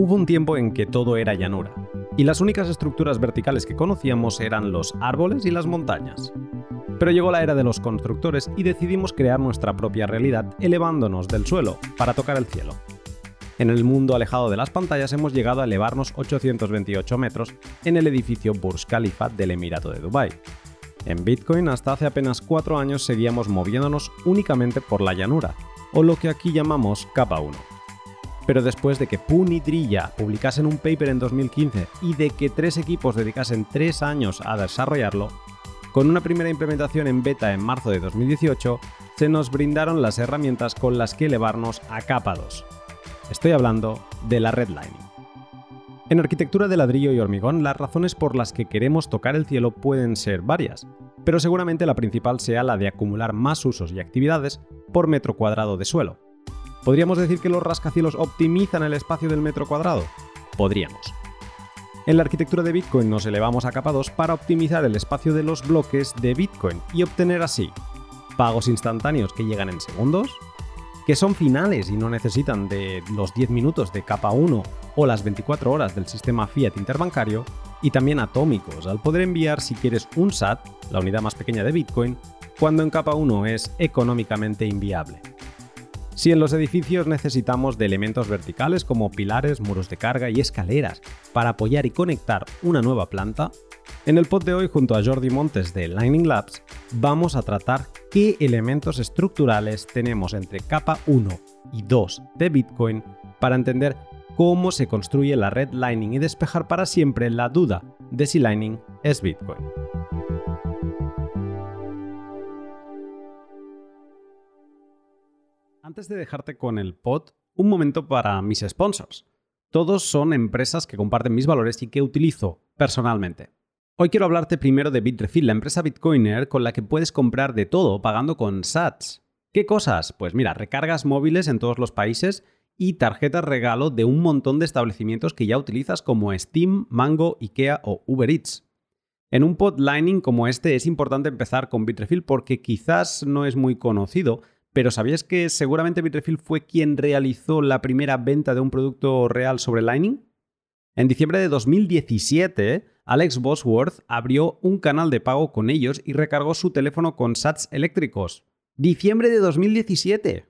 Hubo un tiempo en que todo era llanura, y las únicas estructuras verticales que conocíamos eran los árboles y las montañas. Pero llegó la era de los constructores y decidimos crear nuestra propia realidad elevándonos del suelo para tocar el cielo. En el mundo alejado de las pantallas hemos llegado a elevarnos 828 metros en el edificio Burj Khalifa del Emirato de Dubái. En Bitcoin hasta hace apenas 4 años seguíamos moviéndonos únicamente por la llanura, o lo que aquí llamamos capa 1 pero después de que Pun y Drilla publicasen un paper en 2015 y de que tres equipos dedicasen tres años a desarrollarlo, con una primera implementación en beta en marzo de 2018, se nos brindaron las herramientas con las que elevarnos a capa 2. Estoy hablando de la redlining. En arquitectura de ladrillo y hormigón, las razones por las que queremos tocar el cielo pueden ser varias, pero seguramente la principal sea la de acumular más usos y actividades por metro cuadrado de suelo ¿Podríamos decir que los rascacielos optimizan el espacio del metro cuadrado? Podríamos. En la arquitectura de Bitcoin nos elevamos a capa 2 para optimizar el espacio de los bloques de Bitcoin y obtener así pagos instantáneos que llegan en segundos, que son finales y no necesitan de los 10 minutos de capa 1 o las 24 horas del sistema Fiat interbancario, y también atómicos al poder enviar si quieres un SAT, la unidad más pequeña de Bitcoin, cuando en capa 1 es económicamente inviable. Si en los edificios necesitamos de elementos verticales como pilares, muros de carga y escaleras para apoyar y conectar una nueva planta, en el pod de hoy junto a Jordi Montes de Lightning Labs vamos a tratar qué elementos estructurales tenemos entre capa 1 y 2 de Bitcoin para entender cómo se construye la red Lightning y despejar para siempre la duda de si Lightning es Bitcoin. Antes de dejarte con el pod, un momento para mis sponsors. Todos son empresas que comparten mis valores y que utilizo personalmente. Hoy quiero hablarte primero de Bitrefill, la empresa Bitcoiner con la que puedes comprar de todo pagando con SATS. ¿Qué cosas? Pues mira, recargas móviles en todos los países y tarjetas regalo de un montón de establecimientos que ya utilizas como Steam, Mango, IKEA o Uber Eats. En un pod Lightning como este es importante empezar con Bitrefill porque quizás no es muy conocido, pero ¿sabías que seguramente Bitrefill fue quien realizó la primera venta de un producto real sobre Lightning? En diciembre de 2017, Alex Bosworth abrió un canal de pago con ellos y recargó su teléfono con SATs eléctricos. ¡Diciembre de 2017!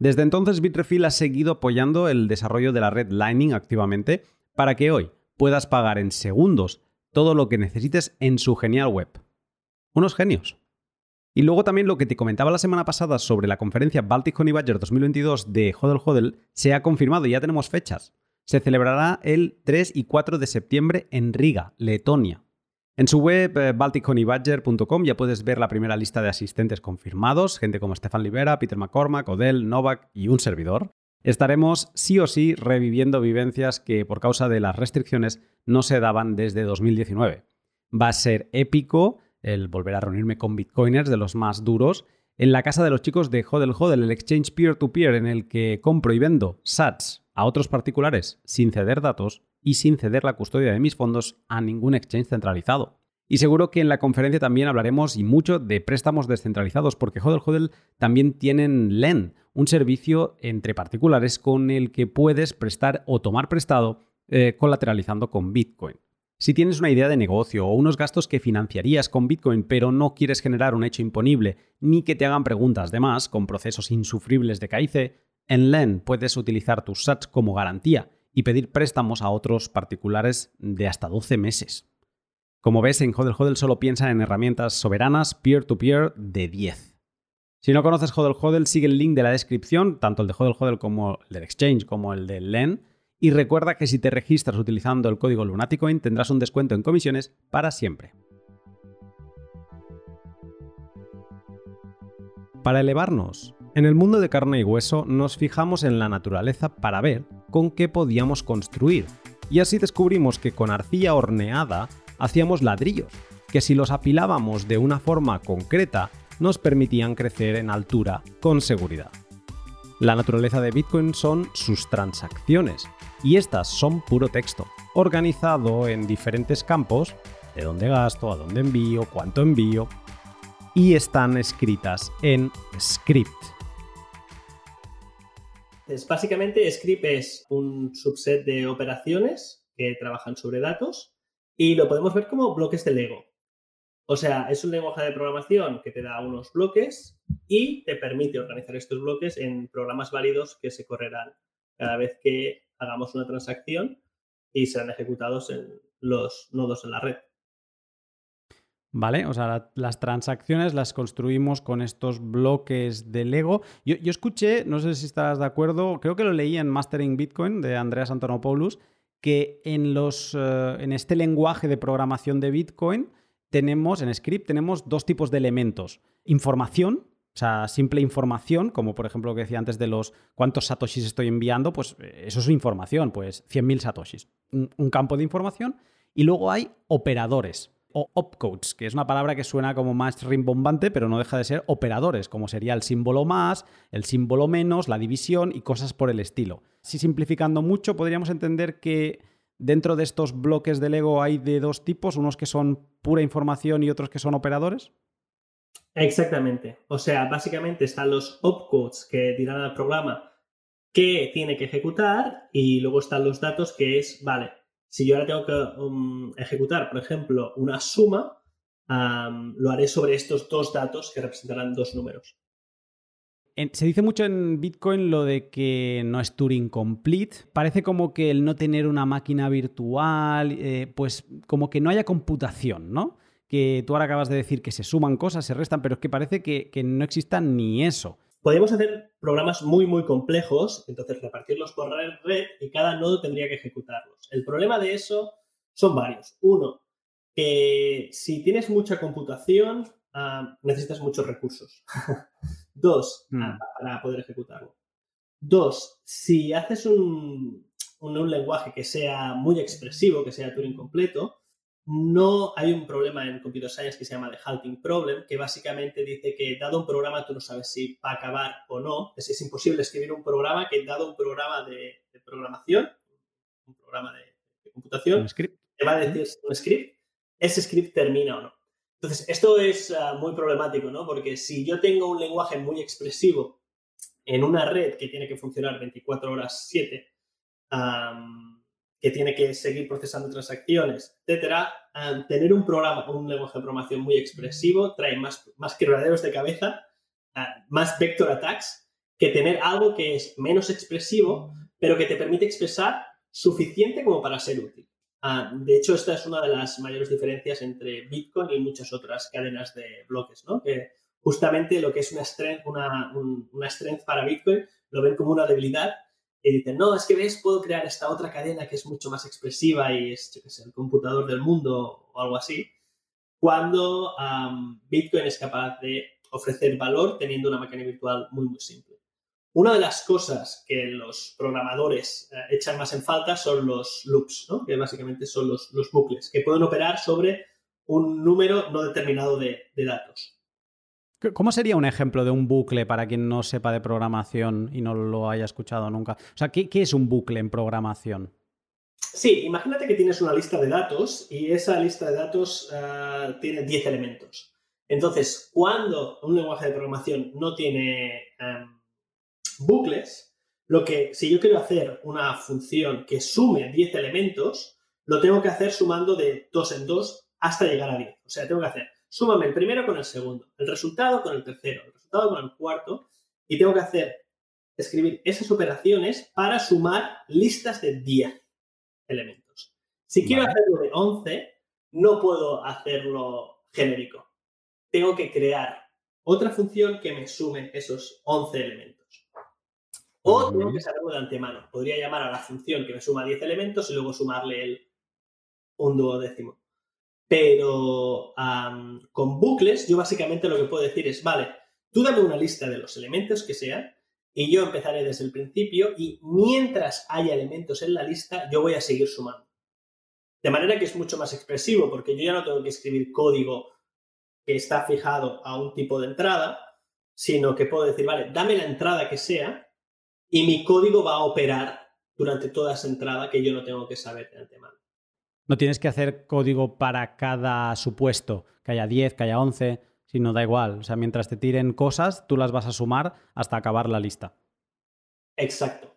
Desde entonces Bitrefill ha seguido apoyando el desarrollo de la red Lightning activamente para que hoy puedas pagar en segundos todo lo que necesites en su genial web. Unos genios. Y luego también lo que te comentaba la semana pasada sobre la conferencia Baltic Honey Badger 2022 de Hodel Hodel se ha confirmado y ya tenemos fechas. Se celebrará el 3 y 4 de septiembre en Riga, Letonia. En su web eh, baltichoneyBadger.com ya puedes ver la primera lista de asistentes confirmados, gente como Stefan Libera, Peter McCormack, Odell, Novak y un servidor. Estaremos sí o sí reviviendo vivencias que por causa de las restricciones no se daban desde 2019. Va a ser épico el volver a reunirme con bitcoiners de los más duros, en la casa de los chicos de Hodel Hodel, el exchange peer-to-peer en el que compro y vendo sats a otros particulares sin ceder datos y sin ceder la custodia de mis fondos a ningún exchange centralizado. Y seguro que en la conferencia también hablaremos y mucho de préstamos descentralizados, porque Hodel Hodel también tienen LEN, un servicio entre particulares con el que puedes prestar o tomar prestado eh, colateralizando con Bitcoin. Si tienes una idea de negocio o unos gastos que financiarías con Bitcoin pero no quieres generar un hecho imponible ni que te hagan preguntas de más con procesos insufribles de KIC, en LEN puedes utilizar tus SATs como garantía y pedir préstamos a otros particulares de hasta 12 meses. Como ves, en Hodel Hodel solo piensa en herramientas soberanas peer-to-peer de 10. Si no conoces Hodel Hodel, sigue el link de la descripción, tanto el de Hodel Hodel como el del Exchange como el de LEN, y recuerda que si te registras utilizando el código Lunaticoin tendrás un descuento en comisiones para siempre. Para elevarnos, en el mundo de carne y hueso nos fijamos en la naturaleza para ver con qué podíamos construir, y así descubrimos que con arcilla horneada hacíamos ladrillos, que si los apilábamos de una forma concreta nos permitían crecer en altura con seguridad. La naturaleza de Bitcoin son sus transacciones, y estas son puro texto, organizado en diferentes campos, de dónde gasto, a dónde envío, cuánto envío, y están escritas en script. básicamente, script es un subset de operaciones que trabajan sobre datos y lo podemos ver como bloques de Lego. O sea, es un lenguaje de programación que te da unos bloques y te permite organizar estos bloques en programas válidos que se correrán cada vez que hagamos una transacción y serán ejecutados en los nodos en la red. ¿Vale? O sea, las transacciones las construimos con estos bloques de Lego. Yo, escuché, no sé si estás de acuerdo, creo que lo leí en Mastering Bitcoin de Andreas Antonopoulos, que en, los, eh, en este lenguaje de programación de Bitcoin tenemos, en script, tenemos dos tipos de elementos. Información, sea, simple información, como por ejemplo lo que decía antes de los cuántos satoshis estoy enviando, pues eh, eso es información, pues 100.000 satoshis. un campo de información. Y luego hay operadores o opcodes, que es una palabra que suena como más rimbombante, pero no deja de ser operadores, como sería el símbolo más, el símbolo menos, la división y cosas por el estilo. Si simplificando mucho, podríamos entender que dentro de estos bloques de Lego hay de dos tipos, unos que son pura información y otros que son operadores. Exactamente. O sea, básicamente están los opcodes que dirán al programa qué tiene que ejecutar y luego están los datos que es, vale, si yo ahora tengo que um, ejecutar, por ejemplo, una suma, lo haré sobre estos dos datos que representarán dos números. Se dice mucho en Bitcoin lo de que no es Turing complete. Parece como que el no tener una máquina virtual, eh, pues como que no haya computación, ¿no? Que tú ahora acabas de decir que se suman cosas, se restan, pero es que parece que, que no exista ni eso. Podemos hacer programas muy, muy complejos, entonces repartirlos por red y cada nodo tendría que ejecutarlos. El problema de eso son varios. Uno, que si tienes mucha computación, ah, necesitas muchos recursos. Dos, hmm. ah, para poder ejecutarlo. Dos, si haces un, un lenguaje que sea muy expresivo, que sea Turing completo, no hay un problema en Computer Science que se llama the halting problem, que básicamente dice que dado un programa tú no sabes si va a acabar o no. Es, es imposible escribir un programa que dado un programa de, programación, un programa de, computación, te va a decir un script, ese script termina o no. Entonces, esto es ah, muy problemático, ¿no? Porque si yo tengo un lenguaje muy expresivo en una red que tiene que funcionar 24 horas 7, que tiene que seguir procesando transacciones, etcétera, tener un programa, un lenguaje de programación muy expresivo trae más, más quebraderos de cabeza, más vector attacks, que tener algo que es menos expresivo, pero que te permite expresar suficiente como para ser útil. de hecho, esta es una de las mayores diferencias entre Bitcoin y muchas otras cadenas de bloques, ¿no? Que justamente lo que es una strength, una, una strength para Bitcoin lo ven como una debilidad y dicen, no, es que ves, puedo crear esta otra cadena que es mucho más expresiva y es, yo qué sé, el computador del mundo o algo así, cuando Bitcoin es capaz de ofrecer valor teniendo una máquina virtual muy, muy simple. Una de las cosas que los programadores eh, echan más en falta son los loops, ¿no? que básicamente son los, los, bucles, que pueden operar sobre un número no determinado de, de datos. ¿Cómo sería un ejemplo de un bucle para quien no sepa de programación y no lo haya escuchado nunca? O sea, ¿qué, es un bucle en programación? Sí, imagínate que tienes una lista de datos y esa lista de datos ah, tiene 10 elementos. Entonces, cuando un lenguaje de programación no tiene em, bucles, lo que si yo quiero hacer una función que sume 10 elementos, lo tengo que hacer sumando de 2 en 2 hasta llegar a 10. O sea, tengo que hacer súmame el primero con el segundo, el resultado con el tercero, el resultado con el cuarto, y tengo que hacer, escribir esas operaciones para sumar listas de 10 elementos. Si quiero hacerlo de 11, no puedo hacerlo genérico. Tengo que crear otra función que me sume esos 11 elementos. O tengo que saberlo de antemano. Podría llamar a la función que me suma 10 elementos y luego sumarle el un duodécimo. Pero con bucles, yo básicamente lo que puedo decir es, vale, tú dame una lista de los elementos que sean y yo empezaré desde el principio y mientras haya elementos en la lista, yo voy a seguir sumando. De manera que es mucho más expresivo porque yo ya no tengo que escribir código que está fijado a un tipo de entrada, sino que puedo decir, vale, dame la entrada que sea y mi código va a operar durante toda esa entrada que yo no tengo que saber de antemano. No tienes que hacer código para cada supuesto, que haya 10, que haya 11, sino da igual. O sea, mientras te tiren cosas, tú las vas a sumar hasta acabar la lista. Exacto.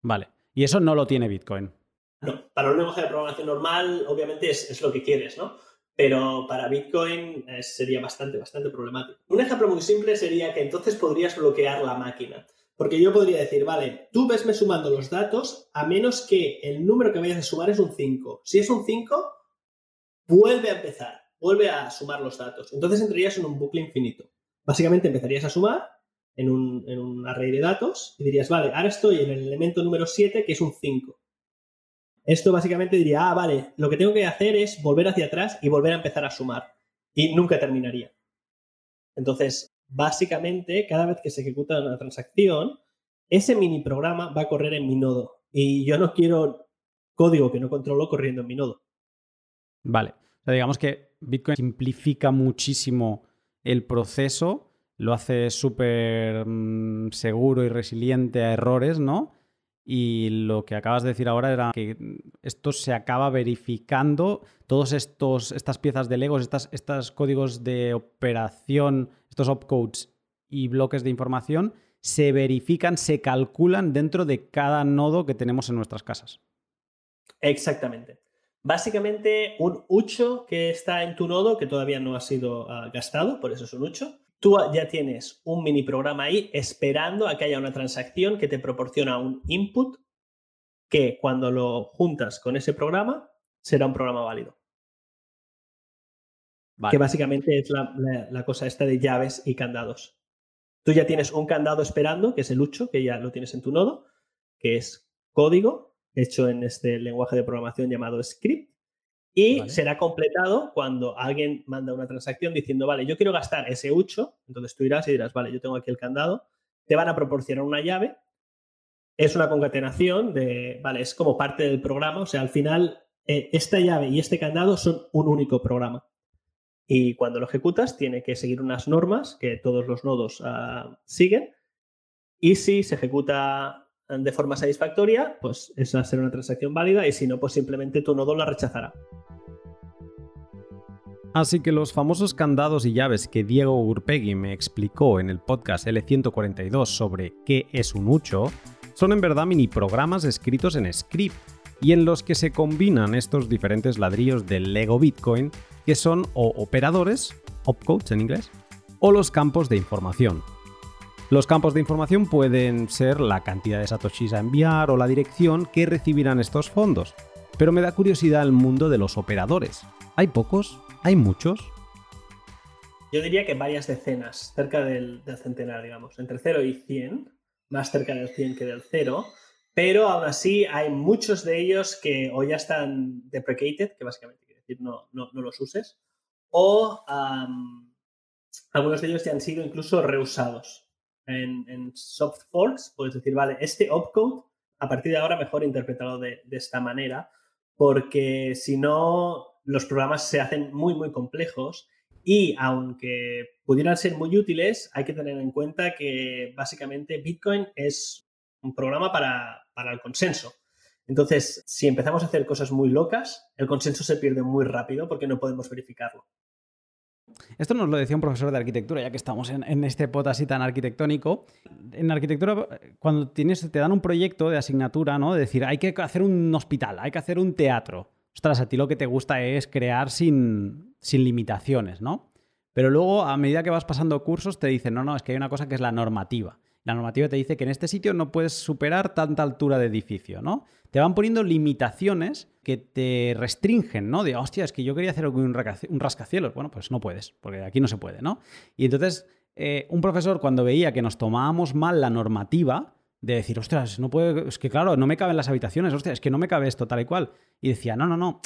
Vale. Y eso no lo tiene Bitcoin. No, para un lenguaje de programación normal, obviamente es, lo que quieres, ¿no? Pero para Bitcoin eh, sería bastante, bastante problemático. Un ejemplo muy simple sería que entonces podrías bloquear la máquina. Porque yo podría decir, vale, tú vesme sumando los datos a menos que el número que vayas a sumar es un 5. Si es un 5, vuelve a empezar, vuelve a sumar los datos. Entonces entrarías en un bucle infinito. Básicamente empezarías a sumar en un, en un array de datos y dirías, vale, ahora estoy en el elemento número 7, que es un 5. Esto básicamente diría, ah, vale, lo que tengo que hacer es volver hacia atrás y volver a empezar a sumar. Y nunca terminaría. Entonces, básicamente, cada vez que se ejecuta una transacción, ese mini programa va a correr en mi nodo. Y yo no quiero código que no controlo corriendo en mi nodo. Vale. O sea, digamos que Bitcoin simplifica muchísimo el proceso, lo hace súper mm, seguro y resiliente a errores, ¿no? Y lo que acabas de decir ahora era que esto se acaba verificando, todos estos estas piezas de Legos, estas, estos códigos de operación, estos opcodes y bloques de información, se verifican, se calculan dentro de cada nodo que tenemos en nuestras casas. Exactamente. Básicamente, un ucho que está en tu nodo, que todavía no ha sido ah, gastado, por eso es un ucho, tú ya tienes un mini programa ahí esperando a que haya una transacción que te proporciona un input que cuando lo juntas con ese programa será un programa válido. Que básicamente es la, cosa esta de llaves y candados. Tú ya tienes un candado esperando, que es el ucho, que ya lo tienes en tu nodo, que es código hecho en este lenguaje de programación llamado script, y será completado cuando alguien manda una transacción diciendo, vale, yo quiero gastar ese 8, entonces tú irás y dirás, vale, yo tengo aquí el candado, te van a proporcionar una llave, es una concatenación de, vale, es como parte del programa, o sea, al final eh, esta llave y este candado son un único programa. Y cuando lo ejecutas, tiene que seguir unas normas que todos los nodos ah, siguen. Y si se ejecuta de forma satisfactoria, pues esa será una transacción válida y si no, pues simplemente tu nodo la rechazará. Así que los famosos candados y llaves que Diego Urpegui me explicó en el podcast L142 sobre qué es un ucho, son en verdad mini programas escritos en script y en los que se combinan estos diferentes ladrillos del Lego Bitcoin, que son o operadores, opcodes en inglés, o los campos de información, los campos de información pueden ser la cantidad de satoshis a enviar o la dirección que recibirán estos fondos. Pero me da curiosidad el mundo de los operadores. ¿Hay pocos? ¿Hay muchos? Yo diría que varias decenas, cerca del, centenar, digamos, entre 0 y 100, más cerca del 100 que del 0, pero aún así hay muchos de ellos que o ya están deprecated, que básicamente decir no, no, los uses, o algunos de ellos ya han sido incluso reusados en, soft forks, puedes decir, vale, este opcode, a partir de ahora mejor interpretado de, esta manera, porque si no, los programas se hacen muy, muy complejos y aunque pudieran ser muy útiles, hay que tener en cuenta que básicamente Bitcoin es un programa para, para, el consenso. Entonces, si empezamos a hacer cosas muy locas, el consenso se pierde muy rápido porque no podemos verificarlo. Esto nos lo decía un profesor de arquitectura, ya que estamos en, este pot así tan arquitectónico. En arquitectura, cuando tienes, te dan un proyecto de asignatura, ¿no? De decir, hay que hacer un hospital, hay que hacer un teatro. Ostras, a ti lo que te gusta es crear sin, sin limitaciones, ¿no? Pero luego, a medida que vas pasando cursos, te dicen, no, no, es que hay una cosa que es la normativa. La normativa te dice que en este sitio no puedes superar tanta altura de edificio, ¿no? Te van poniendo limitaciones que te restringen, ¿no? De, hostia, es que yo quería hacer un, rascacielos. Bueno, pues no puedes, porque aquí no se puede, ¿no? Y entonces, eh, un profesor cuando veía que nos tomábamos mal la normativa, de decir, ostras, no puede, es que claro, no me caben las habitaciones, ostras, es que no me cabe esto tal y cual. Y decía, no, no, no,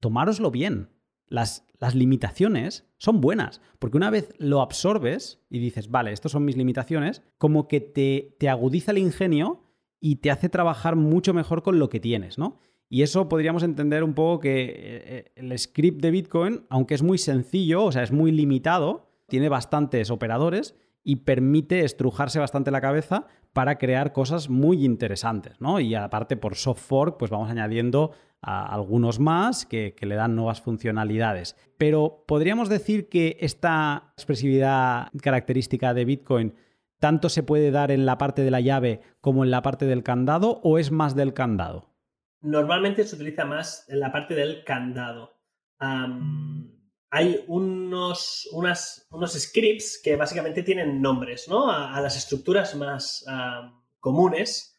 tomároslo bien. Las, las limitaciones son buenas, porque una vez lo absorbes y dices, vale, estas son mis limitaciones, como que te, te agudiza el ingenio y te hace trabajar mucho mejor con lo que tienes, ¿no? Y eso podríamos entender un poco que eh, eh, el script de Bitcoin, aunque es muy sencillo, o sea, es muy limitado, tiene bastantes operadores y permite estrujarse bastante la cabeza para crear cosas muy interesantes, ¿no? Y aparte por soft fork, pues vamos añadiendo a algunos más que, que, le dan nuevas funcionalidades. Pero podríamos decir que esta expresividad característica de Bitcoin ¿Tanto se puede dar en la parte de la llave como en la parte del candado o es más del candado? Normalmente se utiliza más en la parte del candado. Hay unos, unas, unos scripts que básicamente tienen nombres, ¿no? A, las estructuras más comunes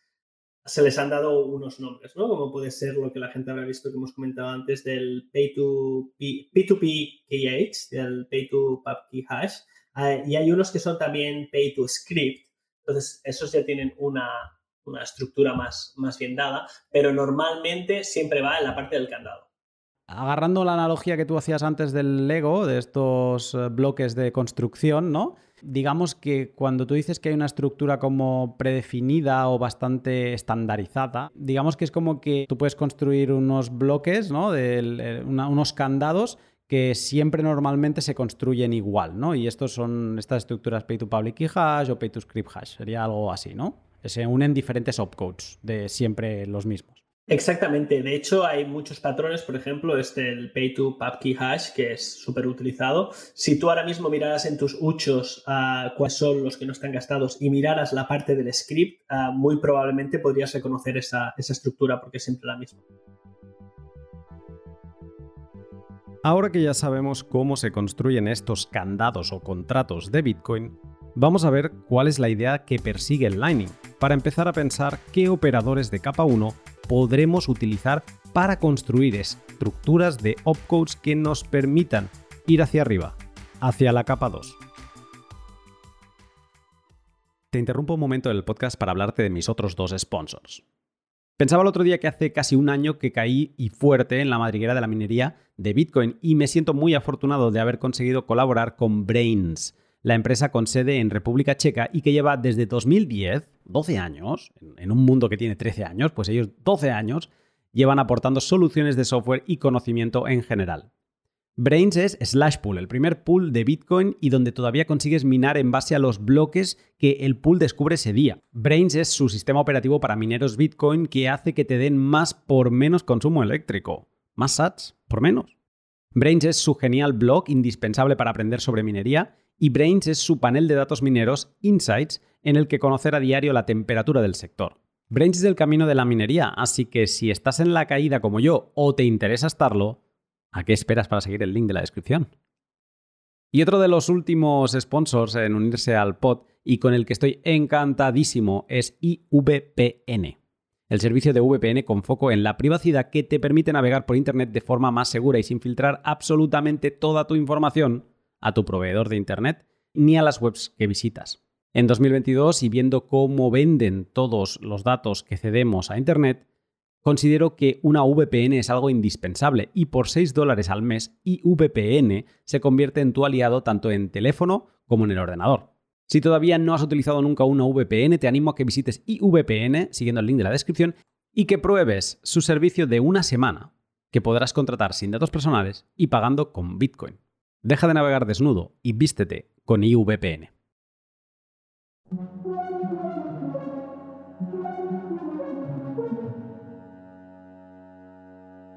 se les han dado unos nombres, ¿no? Como puede ser lo que la gente habrá visto que hemos comentado antes del P2P, P2P key del Pay2Pub key hash. Ah, y hay unos que son también Pay2Script. Entonces, esos ya tienen una, una estructura más, más bien dada, pero normalmente siempre va en la parte del candado. Agarrando la analogía que tú hacías antes del Lego, de estos eh, bloques de construcción, ¿no? Digamos que cuando tú dices que hay una estructura como predefinida o bastante estandarizada, digamos que es como que tú puedes construir unos bloques, ¿no? Eh, unos candados que siempre normalmente se construyen igual, ¿no? Y estos son estas estructuras pay to public key hash o pay to script hash, sería algo así, ¿no? Se unen diferentes opcodes de siempre los mismos. Exactamente. De hecho, hay muchos patrones, por ejemplo, este el Pay to Key Hash, que es súper utilizado. Si tú ahora mismo miraras en tus uchos uh, cuáles son los que no están gastados y miraras la parte del script, ah, muy probablemente podrías reconocer esa, esa estructura porque es siempre la misma. Ahora que ya sabemos cómo se construyen estos candados o contratos de Bitcoin, vamos a ver cuál es la idea que persigue el Lightning, para empezar a pensar qué operadores de capa 1 podremos utilizar para construir estructuras de opcodes que nos permitan ir hacia arriba, hacia la capa 2. Te interrumpo un momento del podcast para hablarte de mis otros dos sponsors. Pensaba el otro día que hace casi un año que caí y fuerte en la madriguera de la minería de Bitcoin y me siento muy afortunado de haber conseguido colaborar con Brains, la empresa con sede en República Checa y que lleva desde 2010, 12 años, en un mundo que tiene 13 años, pues ellos 12 años llevan aportando soluciones de software y conocimiento en general. Brains es Slashpool, el primer pool de Bitcoin y donde todavía consigues minar en base a los bloques que el pool descubre ese día. Brains es su sistema operativo para mineros Bitcoin que hace que te den más por menos consumo eléctrico. Más sats por menos. Brains es su genial blog indispensable para aprender sobre minería y Brains es su panel de datos mineros Insights en el que conocer a diario la temperatura del sector. Brains es el camino de la minería, así que si estás en la caída como yo o te interesa estarlo, ¿a qué esperas para seguir el link de la descripción? Y otro de los últimos sponsors en unirse al pod y con el que estoy encantadísimo es IVPN, el servicio de VPN con foco en la privacidad que te permite navegar por Internet de forma más segura y sin filtrar absolutamente toda tu información a tu proveedor de Internet ni a las webs que visitas. En 2022, y viendo cómo venden todos los datos que cedemos a Internet, considero que una VPN es algo indispensable y por 6 dólares al mes, IVPN se convierte en tu aliado tanto en teléfono como en el ordenador. Si todavía no has utilizado nunca una VPN, te animo a que visites IVPN, siguiendo el link de la descripción, y que pruebes su servicio de una semana, que podrás contratar sin datos personales y pagando con Bitcoin. Deja de navegar desnudo y vístete con IVPN.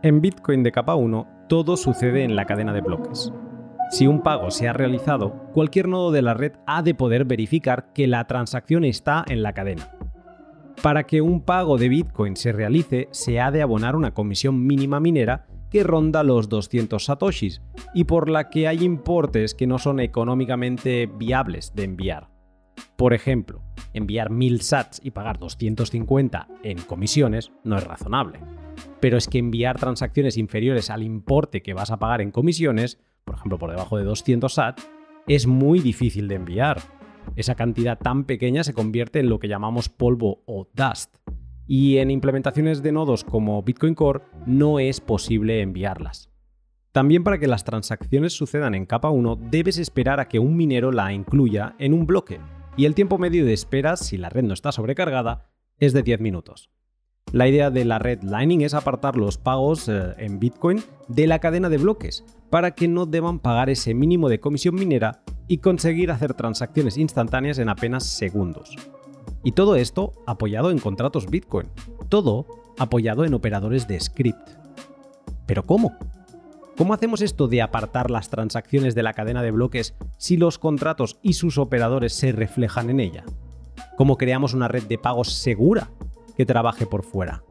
En Bitcoin de capa 1, todo sucede en la cadena de bloques. Si un pago se ha realizado, cualquier nodo de la red ha de poder verificar que la transacción está en la cadena. Para que un pago de Bitcoin se realice, se ha de abonar una comisión mínima minera que ronda los 200 satoshis y por la que hay importes que no son económicamente viables de enviar. Por ejemplo, enviar 1000 sats y pagar 250 en comisiones no es razonable. Pero es que enviar transacciones inferiores al importe que vas a pagar en comisiones, por ejemplo por debajo de 200 sats, es muy difícil de enviar. Esa cantidad tan pequeña se convierte en lo que llamamos polvo o dust, y en implementaciones de nodos como Bitcoin Core no es posible enviarlas. También para que las transacciones sucedan en capa 1 debes esperar a que un minero la incluya en un bloque, y el tiempo medio de espera, si la red no está sobrecargada, es de 10 minutos. La idea de la red Lightning es apartar los pagos eh, en Bitcoin de la cadena de bloques, para que no deban pagar ese mínimo de comisión minera y conseguir hacer transacciones instantáneas en apenas segundos. Y todo esto apoyado en contratos Bitcoin. Todo apoyado en operadores de script. ¿Pero cómo? ¿Cómo hacemos esto de apartar las transacciones de la cadena de bloques si los contratos y sus operadores se reflejan en ella? ¿Cómo creamos una red de pagos segura que trabaje por fuera?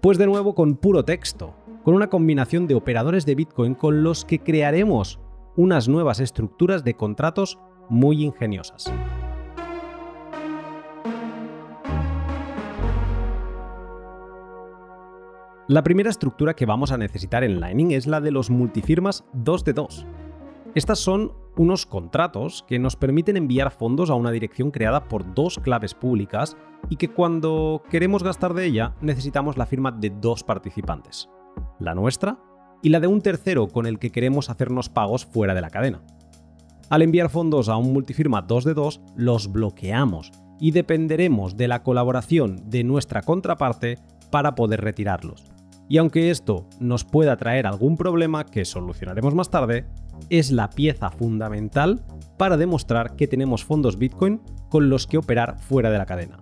Pues de nuevo con puro texto, con una combinación de operadores de Bitcoin con los que crearemos unas nuevas estructuras de contratos muy ingeniosas. La primera estructura que vamos a necesitar en Lightning es la de los multifirmas 2 de 2. Estas son unos contratos que nos permiten enviar fondos a una dirección creada por dos claves públicas y que cuando queremos gastar de ella necesitamos la firma de dos participantes, la nuestra y la de un tercero con el que queremos hacernos pagos fuera de la cadena. Al enviar fondos a un multifirma 2 de 2, los bloqueamos y dependeremos de la colaboración de nuestra contraparte para poder retirarlos. Y aunque esto nos pueda traer algún problema que solucionaremos más tarde, es la pieza fundamental para demostrar que tenemos fondos Bitcoin con los que operar fuera de la cadena.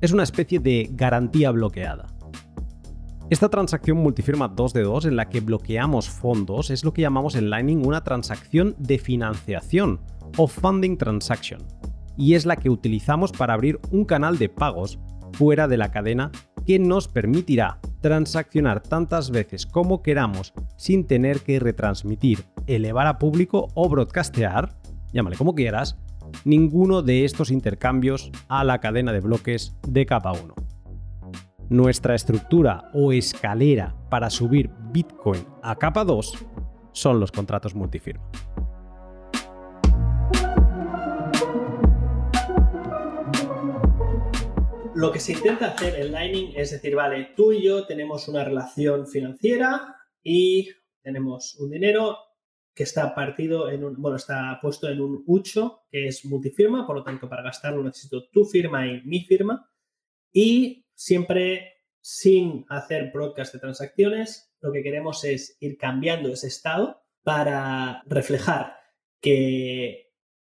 Es una especie de garantía bloqueada. Esta transacción multifirma 2 de 2 en la que bloqueamos fondos es lo que llamamos en Lightning una transacción de financiación o funding transaction, y es la que utilizamos para abrir un canal de pagos fuera de la cadena que nos permitirá transaccionar tantas veces como queramos sin tener que retransmitir, elevar a público o broadcastear, llámale como quieras, ninguno de estos intercambios a la cadena de bloques de capa 1. Nuestra estructura o escalera para subir Bitcoin a capa 2 son los contratos multifirma. Lo que se intenta hacer en Lightning es decir, vale, tú y yo tenemos una relación financiera y tenemos un dinero que está partido en un, bueno, está puesto en un ucho que es multifirma, por lo tanto, para gastarlo necesito tu firma y mi firma. Y siempre sin hacer broadcast de transacciones, lo que queremos es ir cambiando ese estado para reflejar que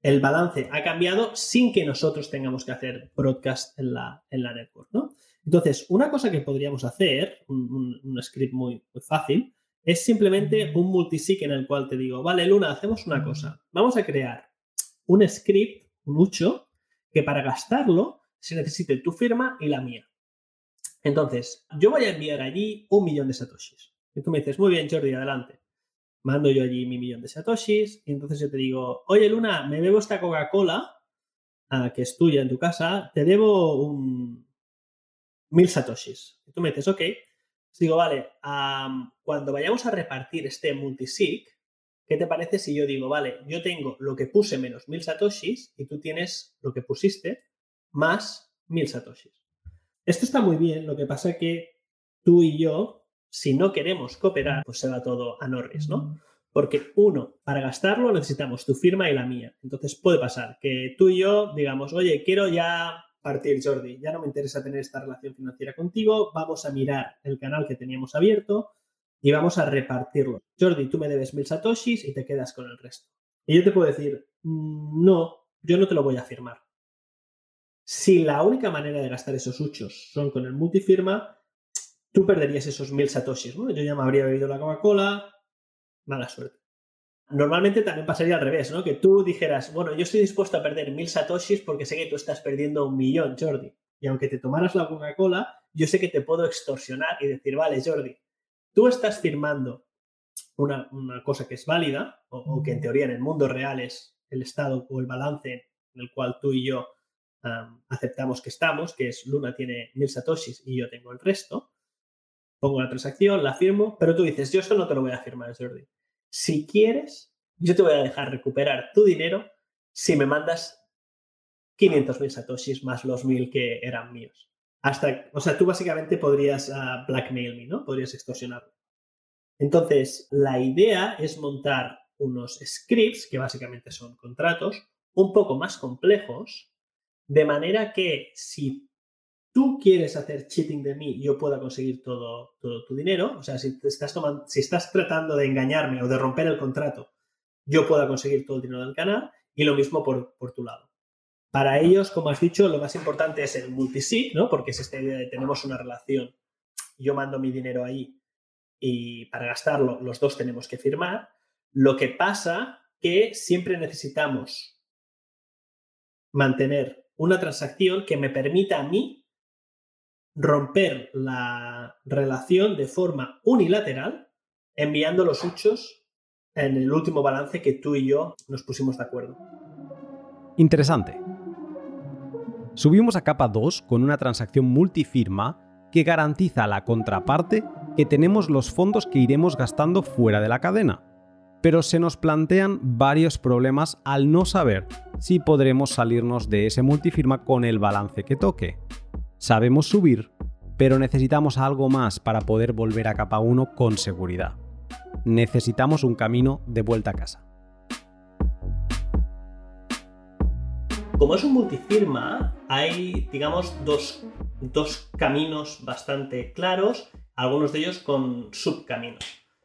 el balance ha cambiado sin que nosotros tengamos que hacer broadcast en la, en la network, ¿no? Entonces, una cosa que podríamos hacer, un, script muy, fácil, es simplemente un multisig en el cual te digo, vale, Luna, hacemos una cosa. Vamos a crear un script, un ucho, que para gastarlo se necesite tu firma y la mía. Entonces, yo voy a enviar allí un millón de satoshis. Y tú me dices, muy bien, Jordi, adelante mando yo allí mi millón de satoshis y entonces yo te digo, oye Luna, me bebo esta Coca-Cola ah, que es tuya en tu casa, te debo un mil satoshis. Y tú me dices, ok. Digo, vale, cuando vayamos a repartir este multisig, ¿qué te parece si yo digo, vale, yo tengo lo que puse menos mil satoshis y tú tienes lo que pusiste más mil satoshis? Esto está muy bien, lo que pasa es que tú y yo si no queremos cooperar, pues se va todo a Norris, ¿no? Porque uno, para gastarlo necesitamos tu firma y la mía. Entonces puede pasar que tú y yo digamos, oye, quiero ya partir, Jordi, ya no me interesa tener esta relación financiera contigo, vamos a mirar el canal que teníamos abierto y vamos a repartirlo. Jordi, tú me debes mil satoshis y te quedas con el resto. Y yo te puedo decir, mm, no, yo no te lo voy a firmar. Si la única manera de gastar esos huchos son con el multifirma, tú perderías esos mil satoshis, ¿no? Yo ya me habría bebido la Coca-Cola, mala suerte. Normalmente también pasaría al revés, ¿no? Que tú dijeras, bueno, yo estoy dispuesto a perder mil satoshis porque sé que tú estás perdiendo un millón, Jordi. Y aunque te tomaras la Coca-Cola, yo sé que te puedo extorsionar y decir, vale, Jordi, tú estás firmando una, cosa que es válida, o, que en teoría en el mundo real es el estado o el balance en el cual tú y yo aceptamos que estamos, que es Luna tiene mil satoshis y yo tengo el resto, pongo la transacción, la firmo, pero tú dices, yo esto no te lo voy a firmar, Jordi. Si quieres, yo te voy a dejar recuperar tu dinero si me mandas 500.000 satoshis más los 1.000 que eran míos. Hasta, o sea, tú básicamente podrías uh, blackmail me, ¿no? Podrías extorsionarme. Entonces, la idea es montar unos scripts, que básicamente son contratos, un poco más complejos, de manera que si tú quieres hacer cheating de mí, yo pueda conseguir todo, todo tu dinero. O sea, si, estás tomando, si estás tratando de engañarme o de romper el contrato, yo pueda conseguir todo el dinero del canal y lo mismo por, por tu lado. Para ellos, como has dicho, lo más importante es el multisig, ¿no? Porque es esta idea de tenemos una relación, yo mando mi dinero ahí y para gastarlo los dos tenemos que firmar. Lo que pasa que siempre necesitamos mantener una transacción que me permita a mí romper la relación de forma unilateral enviando los hechos en el último balance que tú y yo nos pusimos de acuerdo. Interesante. Subimos a capa 2 con una transacción multifirma que garantiza a la contraparte que tenemos los fondos que iremos gastando fuera de la cadena. Pero se nos plantean varios problemas al no saber si podremos salirnos de ese multifirma con el balance que toque. Sabemos subir, pero necesitamos algo más para poder volver a capa 1 con seguridad. Necesitamos un camino de vuelta a casa. Como es un multifirma, hay, digamos, dos, caminos bastante claros, algunos de ellos con subcaminos.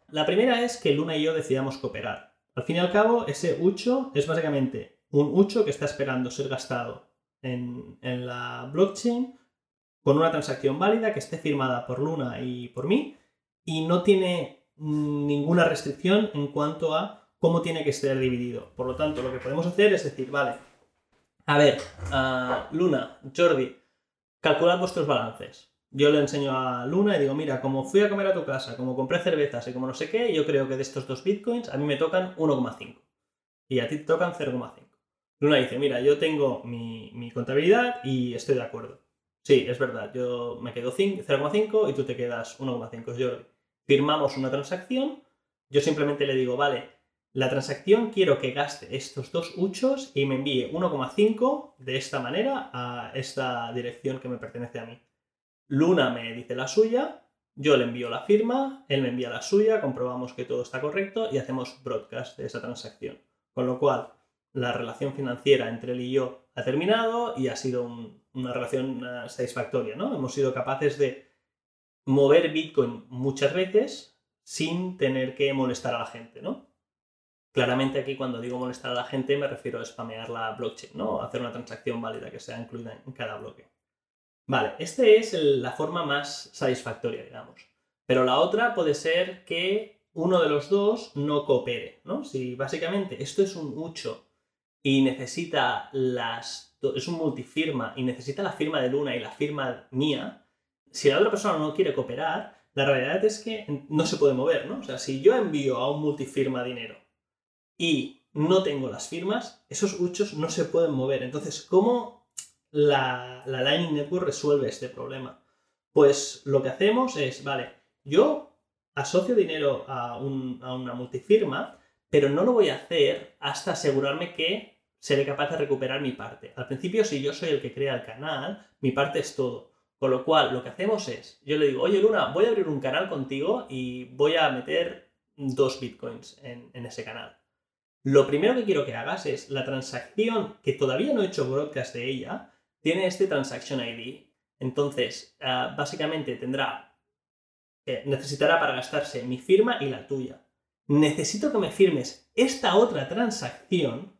La primera es que Luna y yo decidamos cooperar. Al fin y al cabo, ese ucho es básicamente un ucho que está esperando ser gastado en, en la blockchain con una transacción válida que esté firmada por Luna y por mí y no tiene ninguna restricción en cuanto a cómo tiene que ser dividido. Por lo tanto, lo que podemos hacer es decir, vale, a ver, Luna, Jordi, calculad vuestros balances. Yo le enseño a Luna y digo, mira, como fui a comer a tu casa, como compré cervezas y como no sé qué, yo creo que de estos dos bitcoins a mí me tocan 1,5. Y a ti te tocan 0,5. Luna dice, mira, yo tengo mi, contabilidad y estoy de acuerdo. Sí, es verdad, yo me quedo 0,5 y tú te quedas 1,5. Jordi. Firmamos una transacción, yo simplemente le digo, vale, la transacción quiero que gaste estos dos huchos y me envíe 1,5 de esta manera a esta dirección que me pertenece a mí. Luna me dice la suya, yo le envío la firma, él me envía la suya, comprobamos que todo está correcto y hacemos broadcast de esa transacción. Con lo cual, la relación financiera entre él y yo ha terminado y ha sido una relación satisfactoria, ¿no? Hemos sido capaces de mover Bitcoin muchas veces sin tener que molestar a la gente, ¿no? Claramente aquí cuando digo molestar a la gente me refiero a spamear la blockchain, ¿no? Hacer una transacción válida que sea incluida en cada bloque. Vale, esta es la forma más satisfactoria, digamos. Pero la otra puede ser que uno de los dos no coopere, ¿no? Si básicamente esto es un mucho y necesita las... es un multifirma y necesita la firma de Luna y la firma mía, si la otra persona no quiere cooperar, la realidad es que no se puede mover, ¿no? O sea, si yo envío a un multifirma dinero y no tengo las firmas, esos huchos no se pueden mover. Entonces, ¿cómo la, Lightning Network resuelve este problema? Pues lo que hacemos es, vale, yo asocio dinero a, una multifirma, pero no lo voy a hacer hasta asegurarme que seré capaz de recuperar mi parte. Al principio, si yo soy el que crea el canal, mi parte es todo. Con lo cual, lo que hacemos es, yo le digo, oye Luna, voy a abrir un canal contigo y voy a meter dos bitcoins en ese canal. Lo primero que quiero que hagas es la transacción que todavía no he hecho broadcast de ella, tiene este transaction ID. Entonces, ah, básicamente tendrá, eh, necesitará para gastarse mi firma y la tuya. Necesito que me firmes esta otra transacción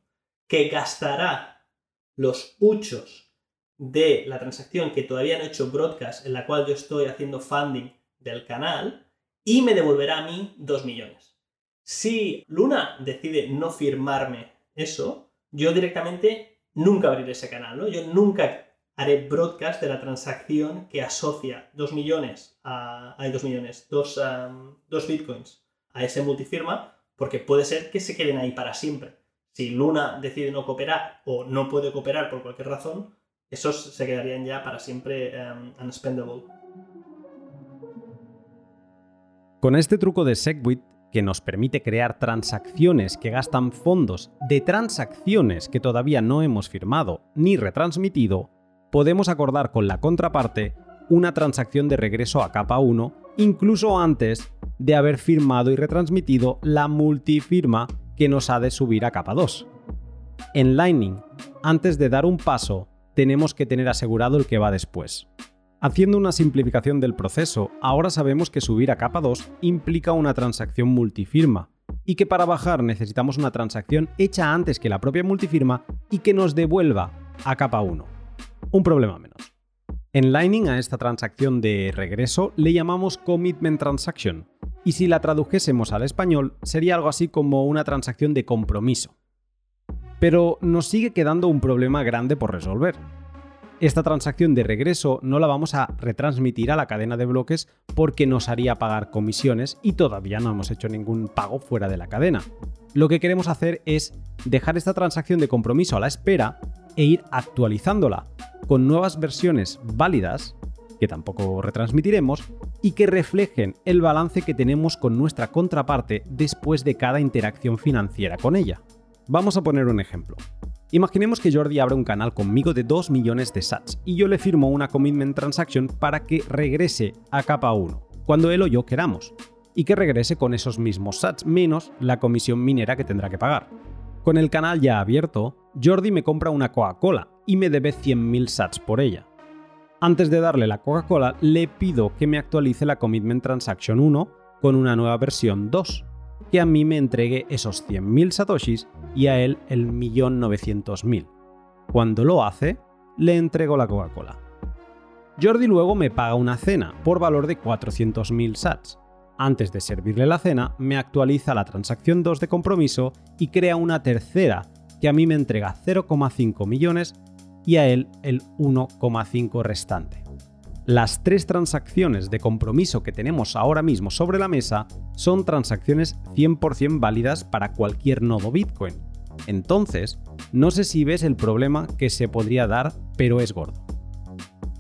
que gastará los huchos de la transacción que todavía no he hecho broadcast, en la cual yo estoy haciendo funding del canal, y me devolverá a mí 2 millones. Si Luna decide no firmarme eso, yo directamente nunca abriré ese canal, ¿no? Yo nunca haré broadcast de la transacción que asocia 2 millones a... Hay 2 millones, 2 bitcoins a ese multifirma, porque puede ser que se queden ahí para siempre. Si Luna decide no cooperar o no puede cooperar por cualquier razón, esos se quedarían ya para siempre um, unspendable. Con este truco de SegWit que nos permite crear transacciones que gastan fondos de transacciones que todavía no hemos firmado ni retransmitido, podemos acordar con la contraparte una transacción de regreso a capa 1 incluso antes de haber firmado y retransmitido la multifirma que nos ha de subir a capa 2. En Lightning, antes de dar un paso, tenemos que tener asegurado el que va después. Haciendo una simplificación del proceso, ahora sabemos que subir a capa 2 implica una transacción multifirma, y que para bajar necesitamos una transacción hecha antes que la propia multifirma y que nos devuelva a capa 1. Un problema menos. En Lightning a esta transacción de regreso le llamamos Commitment Transaction, Y si la tradujésemos al español, sería algo así como una transacción de compromiso. Pero nos sigue quedando un problema grande por resolver. Esta transacción de regreso no la vamos a retransmitir a la cadena de bloques porque nos haría pagar comisiones y todavía no hemos hecho ningún pago fuera de la cadena. Lo que queremos hacer es dejar esta transacción de compromiso a la espera e ir actualizándola con nuevas versiones válidas, que tampoco retransmitiremos, y que reflejen el balance que tenemos con nuestra contraparte después de cada interacción financiera con ella. Vamos a poner un ejemplo. Imaginemos que Jordi abre un canal conmigo de 2 millones de sats y yo le firmo una commitment transaction para que regrese a capa 1, cuando él o yo queramos, y que regrese con esos mismos sats menos la comisión minera que tendrá que pagar. Con el canal ya abierto, Jordi me compra una Coca-Cola y me debe 100.000 sats por ella. Antes de darle la Coca-Cola, le pido que me actualice la Commitment Transaction 1 con una nueva versión 2, que a mí me entregue esos 100.000 satoshis y a él el 1.900.000. Cuando lo hace, le entrego la Coca-Cola. Jordi luego me paga una cena por valor de 400.000 sats. Antes de servirle la cena, me actualiza la transacción 2 de compromiso y crea una tercera que a mí me entrega 0,5 millones y a él el 1,5 restante. Las tres transacciones de compromiso que tenemos ahora mismo sobre la mesa son transacciones 100% válidas para cualquier nodo Bitcoin. Entonces, no sé si ves el problema que se podría dar, pero es gordo.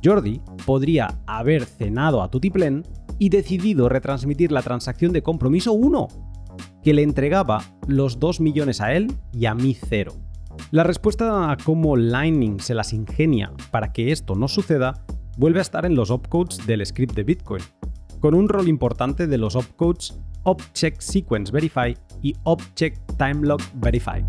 Jordi podría haber cenado a Tutiplen y decidido retransmitir la transacción de compromiso 1, que le entregaba los 2 millones a él y a mí cero. La respuesta a cómo Lightning se las ingenia para que esto no suceda vuelve a estar en los opcodes del script de Bitcoin, con un rol importante de los opcodes OpCheck Sequence Verify y OpCheck Timelock Verify.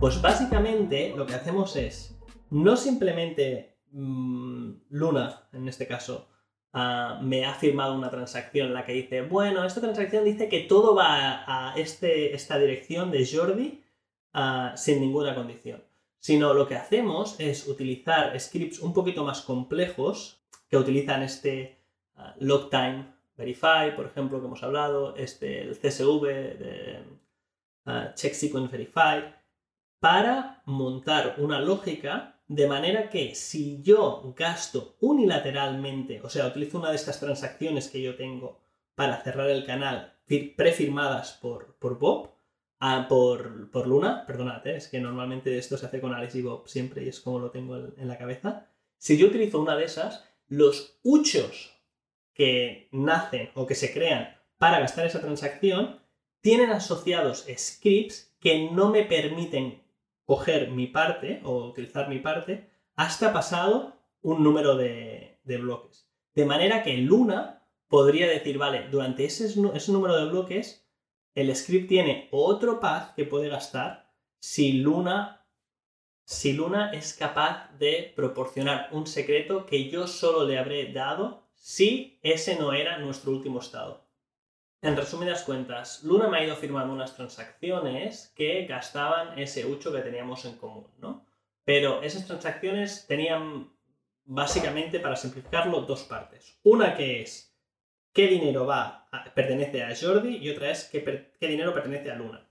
Pues básicamente lo que hacemos es no simplemente mm, Luna, en este caso, ah, me ha firmado una transacción en la que dice, bueno, esta transacción dice que todo va a, este, esta dirección de Jordi ah, sin ninguna condición. Sino lo que hacemos es utilizar scripts un poquito más complejos que utilizan este uh, verify, por ejemplo, que hemos hablado, este, el CSV de check verify, para montar una lógica de manera que si yo gasto unilateralmente, o sea, utilizo una de estas transacciones que yo tengo para cerrar el canal prefirmadas por, por Bob, Ah, por, Luna, perdónate, ¿eh? es que normalmente esto se hace con Alice y Bob siempre y es como lo tengo en, la cabeza. Si yo utilizo una de esas, los huchos que nacen o que se crean para gastar esa transacción tienen asociados scripts que no me permiten coger mi parte o utilizar mi parte hasta pasado un número de, bloques. De manera que Luna podría decir, vale, durante ese, ese número de bloques el script tiene otro path que puede gastar si Luna, si Luna es capaz de proporcionar un secreto que yo solo le habré dado si ese no era nuestro último estado. En resumidas cuentas, Luna me ha ido firmando unas transacciones que gastaban ese 8 que teníamos en común, ¿no? Pero esas transacciones tenían básicamente, para simplificarlo, dos partes. Una que es qué dinero va pertenece a Jordi y otra es qué, dinero pertenece a Luna.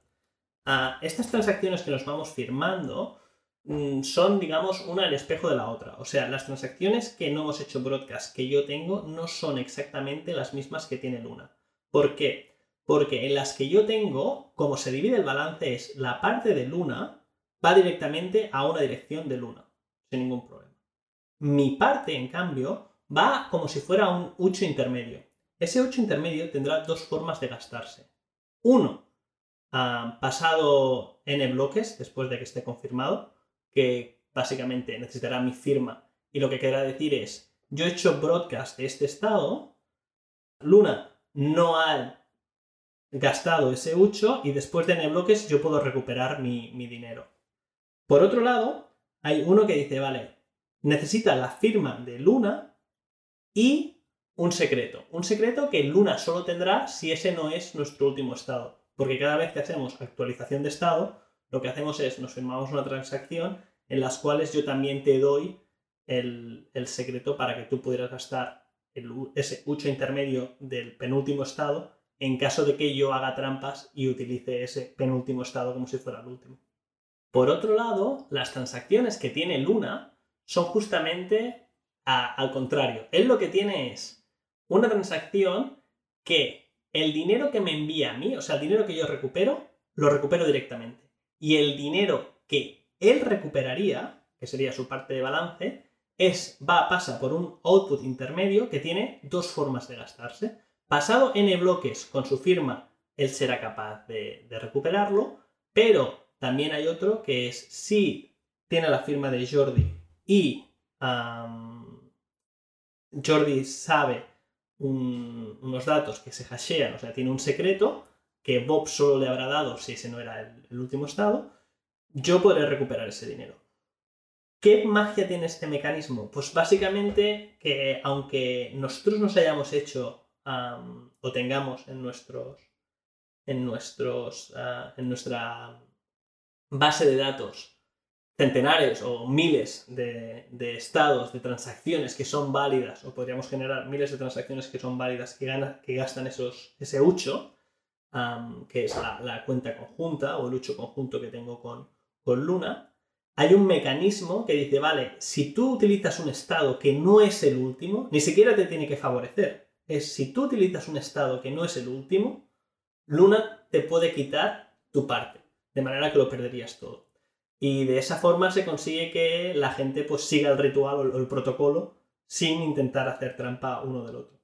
estas transacciones que nos vamos firmando mm, son, digamos, una al espejo de la otra. O sea, las transacciones que no hemos hecho broadcast que yo tengo no son exactamente las mismas que tiene Luna. ¿Por qué? Porque en las que yo tengo, como se divide el balance, es la parte de Luna va directamente a una dirección de Luna, sin ningún problema. Mi parte, en cambio, va como si fuera un ucho intermedio. Ese 8 intermedio tendrá dos formas de gastarse. Uno, ah, pasado n bloques después de que esté confirmado, que básicamente necesitará mi firma y lo que querrá decir es, yo he hecho broadcast de este estado, Luna no ha gastado ese 8 y después de n bloques yo puedo recuperar mi, mi dinero. Por otro lado, hay uno que dice, vale, necesita la firma de Luna y un secreto. Un secreto que Luna solo tendrá si ese no es nuestro último estado. Porque cada vez que hacemos actualización de estado, lo que hacemos es nos firmamos una transacción en las cuales yo también te doy el, secreto para que tú pudieras gastar ese ucho intermedio del penúltimo estado en caso de que yo haga trampas y utilice ese penúltimo estado como si fuera el último. Por otro lado, las transacciones que tiene Luna son justamente al contrario. Él lo que tiene es una transacción que el dinero que me envía a mí, o sea, el dinero que yo recupero, lo recupero directamente. Y el dinero que él recuperaría, que sería su parte de balance, es, va, pasa por un output intermedio que tiene dos formas de gastarse. Pasado n bloques con su firma, él será capaz de, recuperarlo, pero también hay otro que es si tiene la firma de Jordi y Jordi sabe unos datos que se hashean, o sea, tiene un secreto que Bob solo le habrá dado si ese no era el último estado, yo podré recuperar ese dinero. ¿Qué magia tiene este mecanismo? Pues básicamente que aunque nosotros nos hayamos hecho o tengamos en nuestros en nuestros ah, en nuestra base de datos centenares o miles de, estados de transacciones que son válidas o podríamos generar miles de transacciones que son válidas que, que gastan esos, ese ucho que es la, cuenta conjunta o el ucho conjunto que tengo con, con Luna hay un mecanismo que dice, vale, si tú utilizas un estado que no es el último, ni siquiera te tiene que favorecer. Es si tú utilizas un estado que no es el último, Luna te puede quitar tu parte, de manera que lo perderías todo. Y de esa forma se consigue que la gente pues siga el ritual o el protocolo sin intentar hacer trampa uno del otro.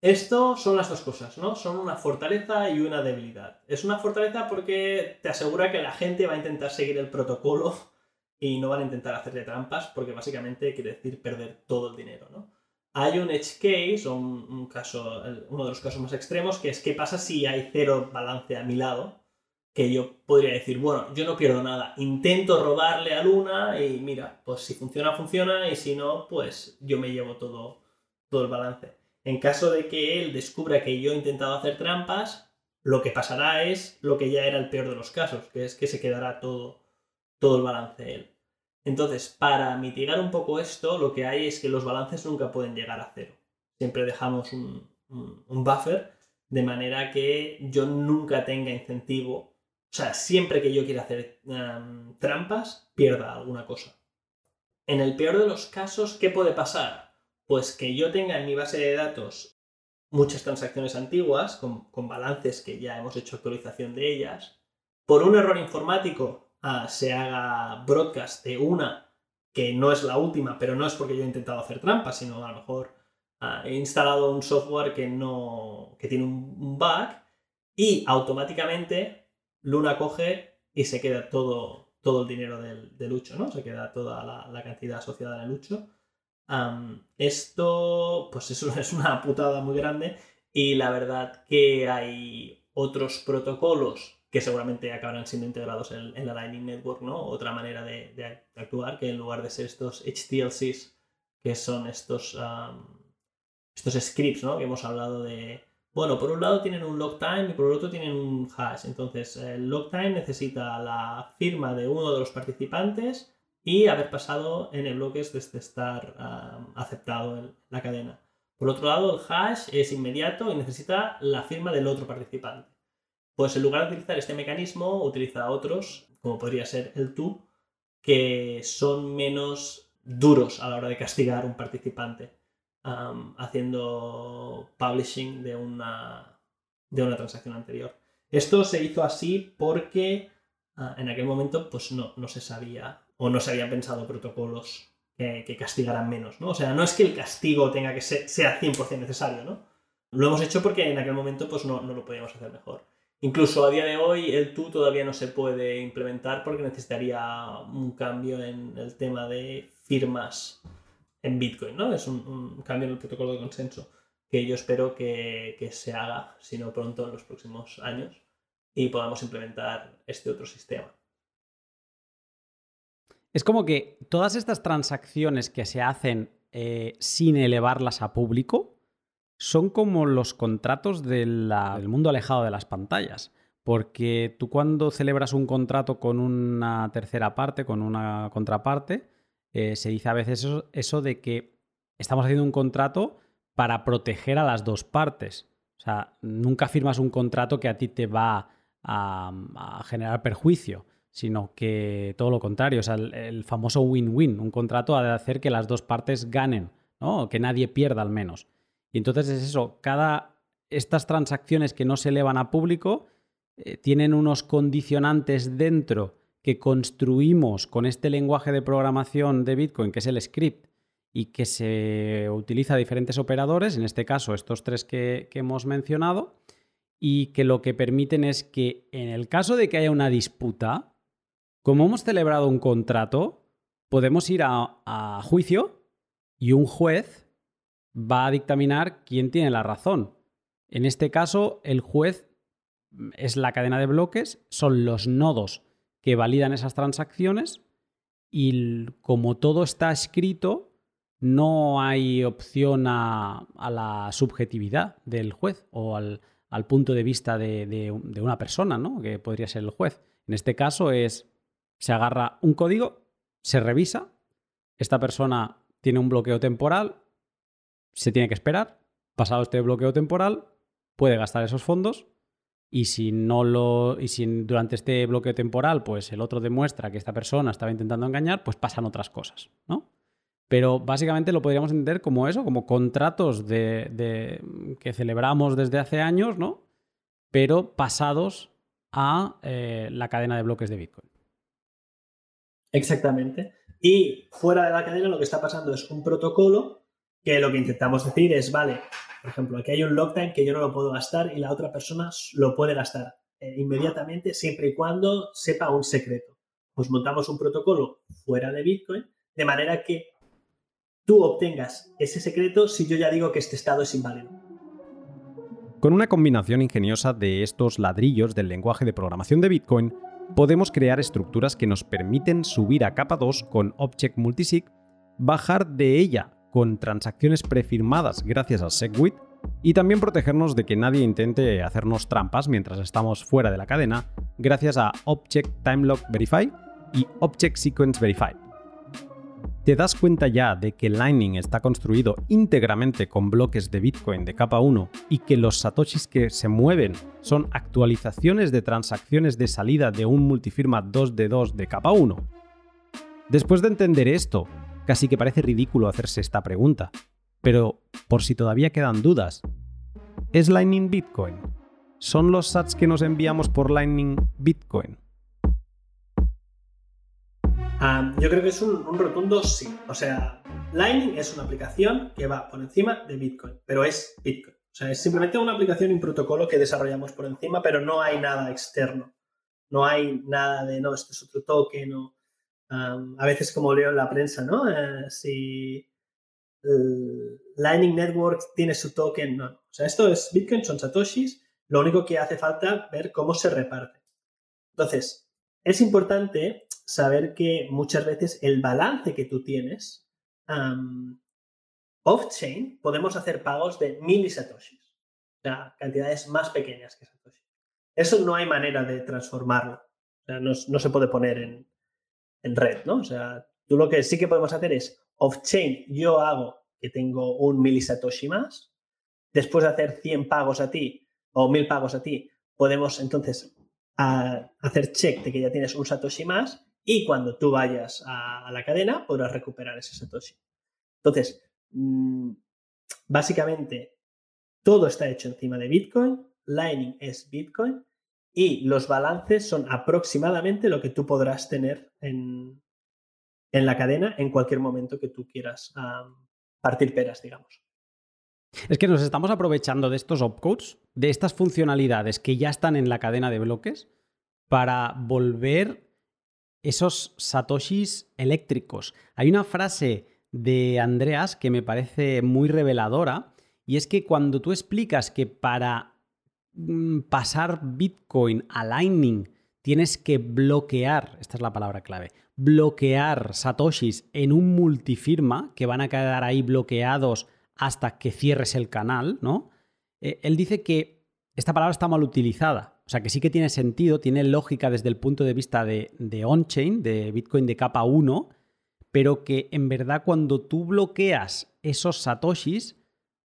Esto son las dos cosas, ¿no? Son una fortaleza y una debilidad. Es una fortaleza porque te asegura que la gente va a intentar seguir el protocolo y no van a intentar hacerte trampas porque básicamente quiere decir perder todo el dinero, ¿no? Hay un edge case, un, caso, uno de los casos más extremos, que es qué pasa si hay cero balance a mi lado, que yo podría decir, bueno, yo no pierdo nada, intento robarle a Luna y mira, pues si funciona, funciona y si no, pues yo me llevo todo, todo el balance. En caso de que él descubra que yo he intentado hacer trampas, lo que pasará es lo que ya era el peor de los casos, que es que se quedará todo, todo el balance él. Entonces, para mitigar un poco esto, lo que hay es que los balances nunca pueden llegar a cero. Siempre dejamos un, buffer de manera que yo nunca tenga incentivo. O sea, siempre que yo quiera hacer em, trampas, pierda alguna cosa. En el peor de los casos, ¿qué puede pasar? Pues que yo tenga en mi base de datos muchas transacciones antiguas con, balances que ya hemos hecho actualización de ellas. Por un error informático ah, se haga broadcast de una que no es la última, pero no es porque yo he intentado hacer trampas, sino a lo mejor ah, he instalado un software que, no, que tiene un, bug y automáticamente Luna coge y se queda todo, todo el dinero del, del Lucho, ¿no? Se queda toda la, cantidad asociada el Lucho esto, pues eso es una putada muy grande y la verdad que hay otros protocolos que seguramente acabarán siendo integrados en, la Lightning Network, ¿no? Otra manera de, actuar que en lugar de ser estos HTLCs, que son estos, estos scripts, ¿no? Que hemos hablado de... Bueno, por un lado tienen un log time y por el otro tienen un hash. Entonces, el log time necesita la firma de uno de los participantes y haber pasado n bloques desde estar aceptado en la cadena. Por otro lado, el hash es inmediato y necesita la firma del otro participante. Pues en lugar de utilizar este mecanismo, utiliza otros, como podría ser el to, que son menos duros a la hora de castigar a un participante, haciendo publishing de una, de una transacción anterior. Esto se hizo así porque ah, en aquel momento pues no, no se sabía o no se habían pensado protocolos que, castigaran menos, ¿no? O sea, no es que el castigo tenga que ser, sea 100% necesario, ¿no? Lo hemos hecho porque en aquel momento pues no, no lo podíamos hacer mejor. Incluso a día de hoy el TU todavía no se puede implementar porque necesitaría un cambio en el tema de firmas en Bitcoin, ¿no? Es un, cambio en el protocolo de consenso que yo espero que, se haga, si no pronto, en los próximos años y podamos implementar este otro sistema. Es como que todas estas transacciones que se hacen eh, sin elevarlas a público son como los contratos del mundo alejado de las pantallas. Porque tú cuando celebras un contrato con una tercera parte, con una contraparte, eh, se dice a veces eso, de que estamos haciendo un contrato para proteger a las dos partes. O sea, nunca firmas un contrato que a ti te va a, generar perjuicio, sino que todo lo contrario, o sea, el, famoso win-win, un contrato ha de hacer que las dos partes ganen, ¿no? que nadie pierda al menos. Y entonces es eso, cada estas transacciones que no se elevan a público eh, tienen unos condicionantes dentro que construimos con este lenguaje de programación de Bitcoin, que es el script, y que se utiliza a diferentes operadores, en este caso estos tres que, hemos mencionado, y que lo que permiten es que en el caso de que haya una disputa, como hemos celebrado un contrato, podemos ir a juicio y un juez va a dictaminar quién tiene la razón. En este caso, el juez es la cadena de bloques, son los nodos que validan esas transacciones y como todo está escrito, no hay opción a, la subjetividad del juez o al, punto de vista de, una persona, ¿no? que podría ser el juez. En este caso es, se agarra un código, se revisa, esta persona tiene un bloqueo temporal, se tiene que esperar, pasado este bloqueo temporal, puede gastar esos fondos y si no lo y si durante este bloqueo temporal pues el otro demuestra que esta persona estaba intentando engañar, pues pasan otras cosas, ¿no? Pero básicamente lo podríamos entender como eso, como contratos de, que celebramos desde hace años, ¿no? Pero pasados a eh, la cadena de bloques de Bitcoin. Exactamente. Y fuera de la cadena lo que está pasando es un protocolo que lo que intentamos decir es, vale, por ejemplo, aquí hay un lockdown que yo no lo puedo gastar y la otra persona lo puede gastar eh, inmediatamente siempre y cuando sepa un secreto. Pues montamos un protocolo fuera de Bitcoin de manera que tú obtengas ese secreto si yo ya digo que este estado es inválido. Con una combinación ingeniosa de estos ladrillos del lenguaje de programación de Bitcoin, podemos crear estructuras que nos permiten subir a capa 2 con Object Multisig, bajar de ella con transacciones prefirmadas gracias a SegWit y también protegernos de que nadie intente hacernos trampas mientras estamos fuera de la cadena gracias a Object Timelock Verify y Object Sequence Verify. ¿Te das cuenta ya de que Lightning está construido íntegramente con bloques de Bitcoin de capa 1 y que los satoshis que se mueven son actualizaciones de transacciones de salida de un multifirma 2 de 2 de capa 1? Después de entender esto, Casi que parece ridículo hacerse esta pregunta. Pero, por si todavía quedan dudas, ¿es Lightning Bitcoin? ¿Son los sats que nos enviamos por Lightning Bitcoin? yo creo que es un, un, rotundo sí. O sea, Lightning es una aplicación que va por encima de Bitcoin, pero es Bitcoin. O sea, es simplemente una aplicación y un protocolo que desarrollamos por encima, pero no hay nada externo. No hay nada de, no, este es otro token o a veces como leo en la prensa, ¿no? Eh, si Lightning Network tiene su token, no. O sea, esto es Bitcoin, son satoshis, lo único que hace falta ver cómo se reparte. Entonces, es importante saber que muchas veces el balance que tú tienes off-chain podemos hacer pagos de milisatoshis, o sea, cantidades más pequeñas que satoshis. Eso no hay manera de transformarlo. O sea, no se puede poner en, en red, ¿no? O sea, tú lo que sí que podemos hacer es off-chain, yo hago que tengo un milisatoshi más, después de hacer 100 pagos a ti o 1000 pagos a ti, podemos entonces hacer check de que ya tienes un satoshi más y cuando tú vayas a, la cadena podrás recuperar ese satoshi. Entonces, mm, básicamente, todo está hecho encima de Bitcoin, Lightning es Bitcoin y los balances son aproximadamente lo que tú podrás tener en, la cadena en cualquier momento que tú quieras partir peras, digamos. Es que nos estamos aprovechando de estos opcodes, de estas funcionalidades que ya están en la cadena de bloques, para volver esos satoshis eléctricos. Hay una frase de Andreas que me parece muy reveladora, y es que cuando tú explicas que para pasar Bitcoin a Lightning, tienes que bloquear, esta es la palabra clave, bloquear satoshis en un multifirma que van a quedar ahí bloqueados hasta que cierres el canal, ¿no? Eh, él dice que esta palabra está mal utilizada, o sea que sí que tiene sentido, tiene lógica desde el punto de vista de, de on-chain, de Bitcoin de capa 1, pero que en verdad cuando tú bloqueas esos satoshis,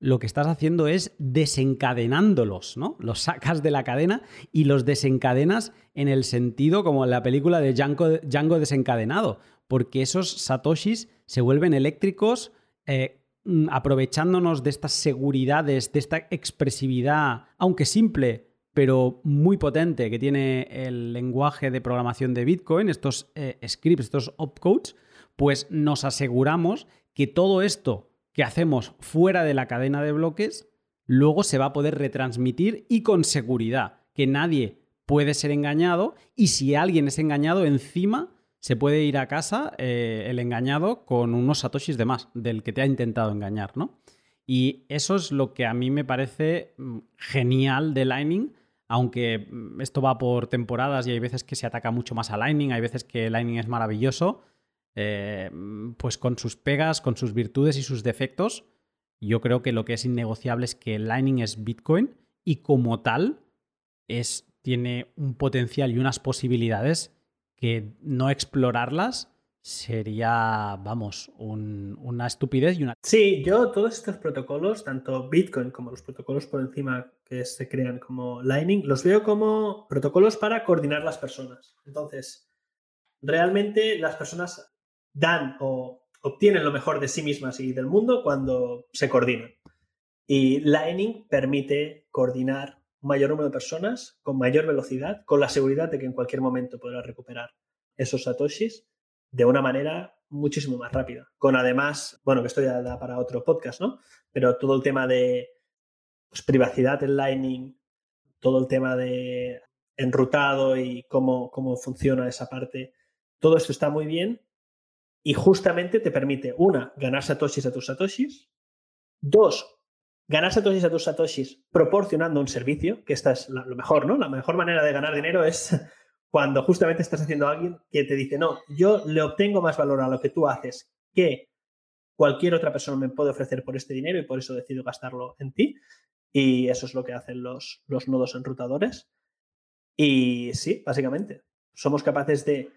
lo que estás haciendo es desencadenándolos, ¿no? Los sacas de la cadena y los desencadenas en el sentido como en la película de Django, desencadenado, porque esos satoshis se vuelven eléctricos eh, mm, aprovechándonos de estas seguridades, de esta expresividad, aunque simple, pero muy potente que tiene el lenguaje de programación de Bitcoin, estos eh, scripts, estos opcodes, pues nos aseguramos que todo esto que hacemos fuera de la cadena de bloques, luego se va a poder retransmitir y con seguridad, que nadie puede ser engañado y si alguien es engañado, encima se puede ir a casa eh, el engañado con unos satoshis de más del que te ha intentado engañar, ¿no? Y eso es lo que a mí me parece mm, genial de Lightning, aunque mm, esto va por temporadas y hay veces que se ataca mucho más a Lightning, hay veces que Lightning es maravilloso, eh, pues con sus pegas, con sus virtudes y sus defectos, yo creo que lo que es innegociable es que Lightning es Bitcoin y como tal es, tiene un potencial y unas posibilidades que no explorarlas sería, vamos, una estupidez y una... Sí, yo todos estos protocolos, tanto Bitcoin como los protocolos por encima que se crean como Lightning, los veo como protocolos para coordinar las personas. Entonces, realmente las personas dan o obtienen lo mejor de sí mismas y del mundo cuando se coordinan. Y Lightning permite coordinar un mayor número de personas con mayor velocidad, con la seguridad de que en cualquier momento podrá recuperar esos satoshis de una manera muchísimo más rápida. Con además, bueno, que esto ya da para otro podcast, ¿no? Pero todo el tema de pues, privacidad en Lightning, todo el tema de enrutado y cómo, cómo funciona esa parte, todo esto está muy bien y justamente te permite, una, ganar satoshis a tus satoshis, dos, ganar satoshis a tus satoshis proporcionando un servicio, que esta es lo mejor, ¿no? La mejor manera de ganar dinero es cuando justamente estás haciendo a alguien que te dice, no, yo le obtengo más valor a lo que tú haces que cualquier otra persona me puede ofrecer por este dinero y por eso decido gastarlo en ti. Y eso es lo que hacen los, los nodos enrutadores. Y sí, básicamente, somos capaces de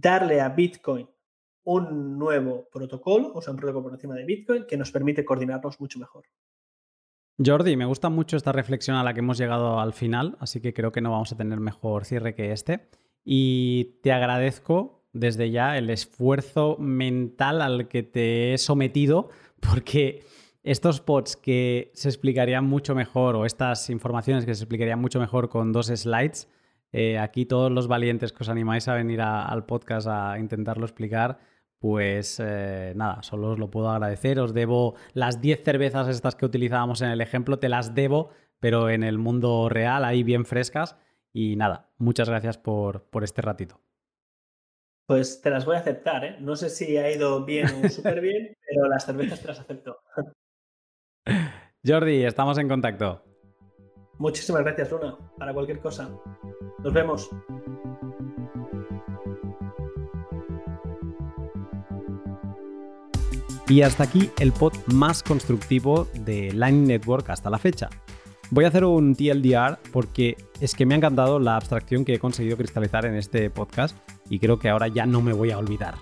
darle a Bitcoin un nuevo protocolo, o sea, un protocolo por encima de Bitcoin, que nos permite coordinarnos mucho mejor. Jordi, me gusta mucho esta reflexión a la que hemos llegado al final, así que creo que no vamos a tener mejor cierre que este. Y te agradezco desde ya el esfuerzo mental al que te he sometido, porque estos pods que se explicarían mucho mejor, o estas informaciones que se explicarían mucho mejor con dos slides, eh, aquí todos los valientes que os animáis a venir al podcast a intentarlo explicar, pues eh, nada, solo os lo puedo agradecer. Os debo las 10 cervezas estas que utilizábamos en el ejemplo, te las debo, pero en el mundo real, ahí bien frescas. Y nada, muchas gracias por, por este ratito. Pues te las voy a aceptar, ¿eh? No sé si ha ido bien o súper bien, pero las cervezas te las acepto. Jordi, estamos en contacto. Muchísimas gracias, Luna, para cualquier cosa. Nos vemos. Y hasta aquí el pod más constructivo de Lightning Network hasta la fecha. Voy a hacer un TLDR porque es que me ha encantado la abstracción que he conseguido cristalizar en este podcast y creo que ahora ya no me voy a olvidar.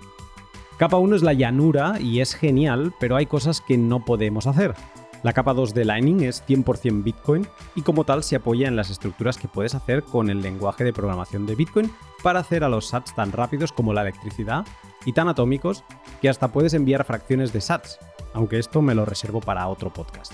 Capa 1 es la llanura y es genial, pero hay cosas que no podemos hacer. La capa 2 de Lightning es 100% Bitcoin y como tal se apoya en las estructuras que puedes hacer con el lenguaje de programación de Bitcoin para hacer a los sats tan rápidos como la electricidad y tan atómicos que hasta puedes enviar fracciones de sats, aunque esto me lo reservo para otro podcast.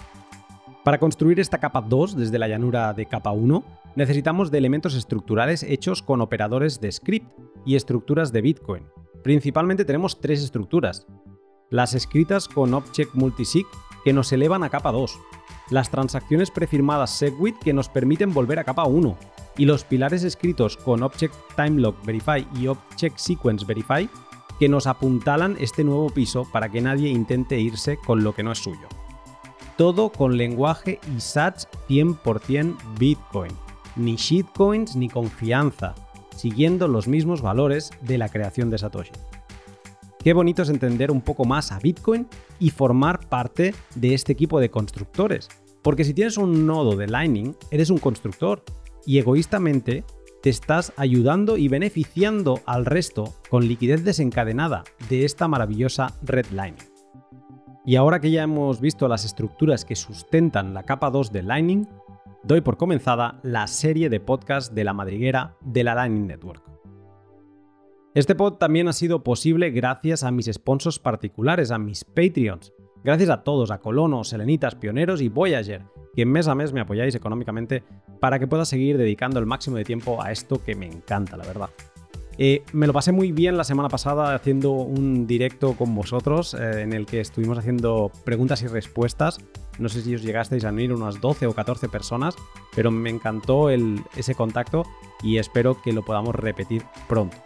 Para construir esta capa 2 desde la llanura de capa 1, necesitamos de elementos estructurales hechos con operadores de script y estructuras de Bitcoin. Principalmente tenemos tres estructuras. Las escritas con Object Multisig que nos elevan a capa 2, las transacciones prefirmadas SegWit que nos permiten volver a capa 1, y los pilares escritos con Object TimeLock Verify y Object Sequence Verify que nos apuntalan este nuevo piso para que nadie intente irse con lo que no es suyo. Todo con lenguaje y sats 100% Bitcoin, ni shitcoins ni confianza, siguiendo los mismos valores de la creación de Satoshi. Qué bonito es entender un poco más a Bitcoin y formar parte de este equipo de constructores. Porque si tienes un nodo de Lightning, eres un constructor y egoístamente te estás ayudando y beneficiando al resto con liquidez desencadenada de esta maravillosa red Lightning. Y ahora que ya hemos visto las estructuras que sustentan la capa 2 de Lightning, doy por comenzada la serie de podcast de la madriguera de la Lightning Network. Este pod también ha sido posible gracias a mis sponsors particulares, a mis Patreons. Gracias a todos, a Colonos, Selenitas, Pioneros y Voyager, que mes a mes me apoyáis económicamente para que pueda seguir dedicando el máximo de tiempo a esto que me encanta, la verdad. Eh, me lo pasé muy bien la semana pasada haciendo un directo con vosotros eh, en el que estuvimos haciendo preguntas y respuestas. No sé si os llegasteis a unir unas 12 o 14 personas, pero me encantó ese contacto y espero que lo podamos repetir pronto.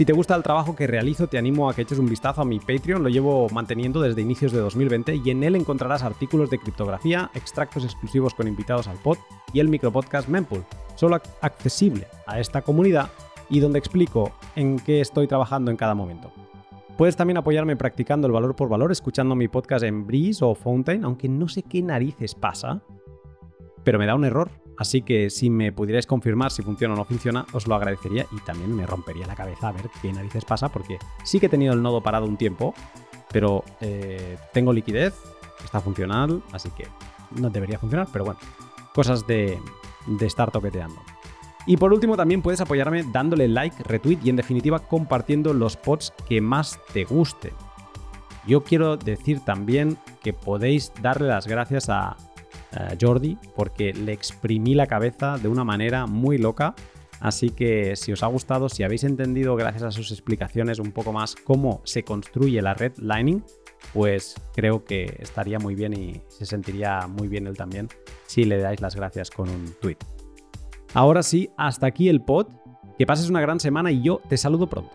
Si te gusta el trabajo que realizo, te animo a que eches un vistazo a mi Patreon, lo llevo manteniendo desde inicios de 2020 y en él encontrarás artículos de criptografía, extractos exclusivos con invitados al pod y el micropodcast Mempool, solo accesible a esta comunidad y donde explico en qué estoy trabajando en cada momento. Puedes también apoyarme practicando el valor por valor escuchando mi podcast en Breeze o Fountain, aunque no sé qué narices pasa, pero me da un error. Así que si me pudierais confirmar si funciona o no funciona, os lo agradecería y también me rompería la cabeza a ver qué narices pasa, porque sí que he tenido el nodo parado un tiempo, pero eh, tengo liquidez, está funcional, así que no debería funcionar, pero bueno, cosas de, de estar toqueteando. Y por último también puedes apoyarme dándole like, retweet y en definitiva compartiendo los pods que más te gusten. Yo quiero decir también que podéis darle las gracias a Jordi porque le exprimí la cabeza de una manera muy loca. Así que si os ha gustado, si habéis entendido gracias a sus explicaciones un poco más cómo se construye la red Lightning, pues creo que estaría muy bien y se sentiría muy bien él también si le dais las gracias con un tweet. Ahora sí, hasta aquí el pod. Que pases una gran semana y yo te saludo pronto.